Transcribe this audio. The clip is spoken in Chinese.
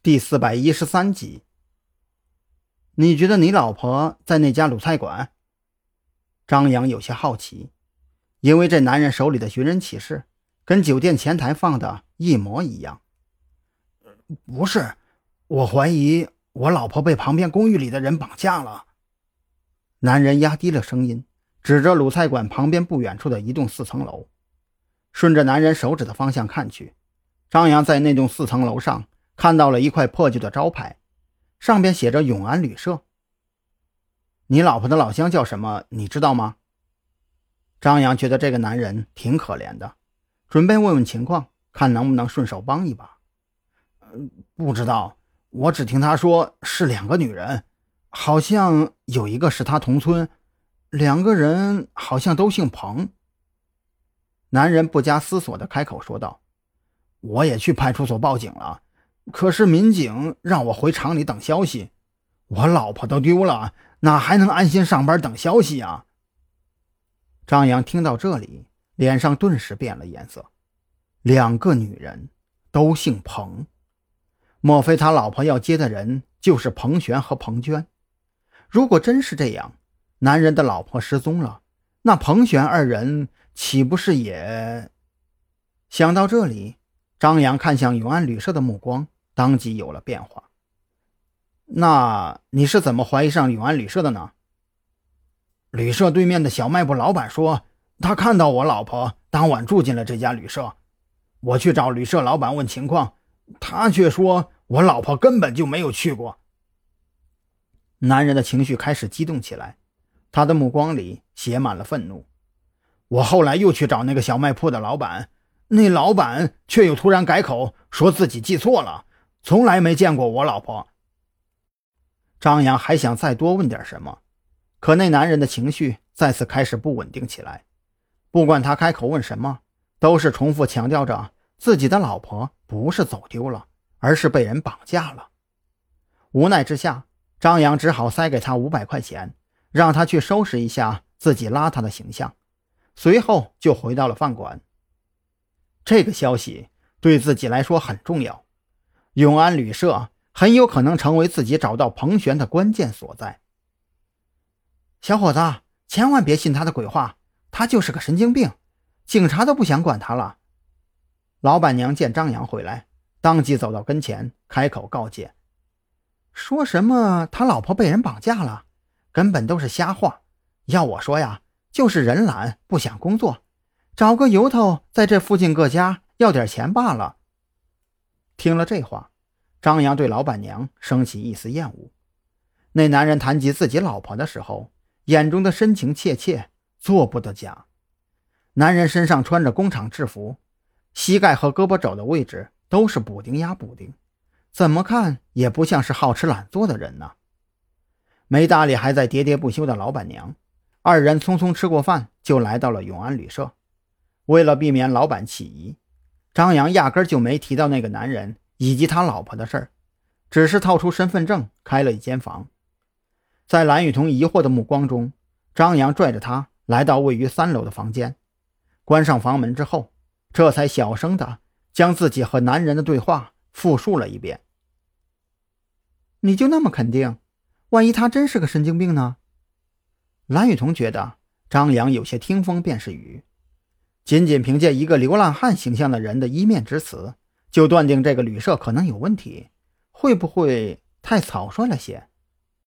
第四百一十三集。你觉得你老婆在那家卤菜馆？张扬有些好奇，因为这男人手里的寻人启事跟酒店前台放的一模一样。不是，我怀疑我老婆被旁边公寓里的人绑架了。男人压低了声音，指着卤菜馆旁边不远处的一栋四层楼，顺着男人手指的方向看去。张扬在那栋四层楼上看到了一块破旧的招牌，上边写着“永安旅社”。你老婆的老乡叫什么？你知道吗？张扬觉得这个男人挺可怜的，准备问问情况，看能不能顺手帮一把。嗯，不知道，我只听他说是两个女人，好像有一个是他同村，两个人好像都姓彭。男人不加思索地开口说道。我也去派出所报警了，可是民警让我回厂里等消息。我老婆都丢了，哪还能安心上班等消息啊？张扬听到这里，脸上顿时变了颜色。两个女人都姓彭，莫非他老婆要接的人就是彭璇和彭娟？如果真是这样，男人的老婆失踪了，那彭璇二人岂不是也……想到这里。张扬看向永安旅社的目光当即有了变化。那你是怎么怀疑上永安旅社的呢？旅社对面的小卖部老板说，他看到我老婆当晚住进了这家旅社。我去找旅社老板问情况，他却说我老婆根本就没有去过。男人的情绪开始激动起来，他的目光里写满了愤怒。我后来又去找那个小卖铺的老板。那老板却又突然改口，说自己记错了，从来没见过我老婆。张扬还想再多问点什么，可那男人的情绪再次开始不稳定起来。不管他开口问什么，都是重复强调着自己的老婆不是走丢了，而是被人绑架了。无奈之下，张扬只好塞给他五百块钱，让他去收拾一下自己邋遢的形象，随后就回到了饭馆。这个消息对自己来说很重要，永安旅社很有可能成为自己找到彭璇的关键所在。小伙子，千万别信他的鬼话，他就是个神经病，警察都不想管他了。老板娘见张扬回来，当即走到跟前，开口告诫：“说什么他老婆被人绑架了，根本都是瞎话。要我说呀，就是人懒，不想工作。”找个由头，在这附近各家要点钱罢了。听了这话，张扬对老板娘升起一丝厌恶。那男人谈及自己老婆的时候，眼中的深情切切，做不得假。男人身上穿着工厂制服，膝盖和胳膊肘的位置都是补丁压补丁，怎么看也不像是好吃懒做的人呢。没搭理还在喋喋不休的老板娘，二人匆匆吃过饭，就来到了永安旅社。为了避免老板起疑，张扬压根就没提到那个男人以及他老婆的事儿，只是掏出身份证开了一间房。在蓝雨桐疑惑的目光中，张扬拽着他来到位于三楼的房间，关上房门之后，这才小声的将自己和男人的对话复述了一遍。你就那么肯定？万一他真是个神经病呢？蓝雨桐觉得张扬有些听风便是雨。仅仅凭借一个流浪汉形象的人的一面之词，就断定这个旅社可能有问题，会不会太草率了些？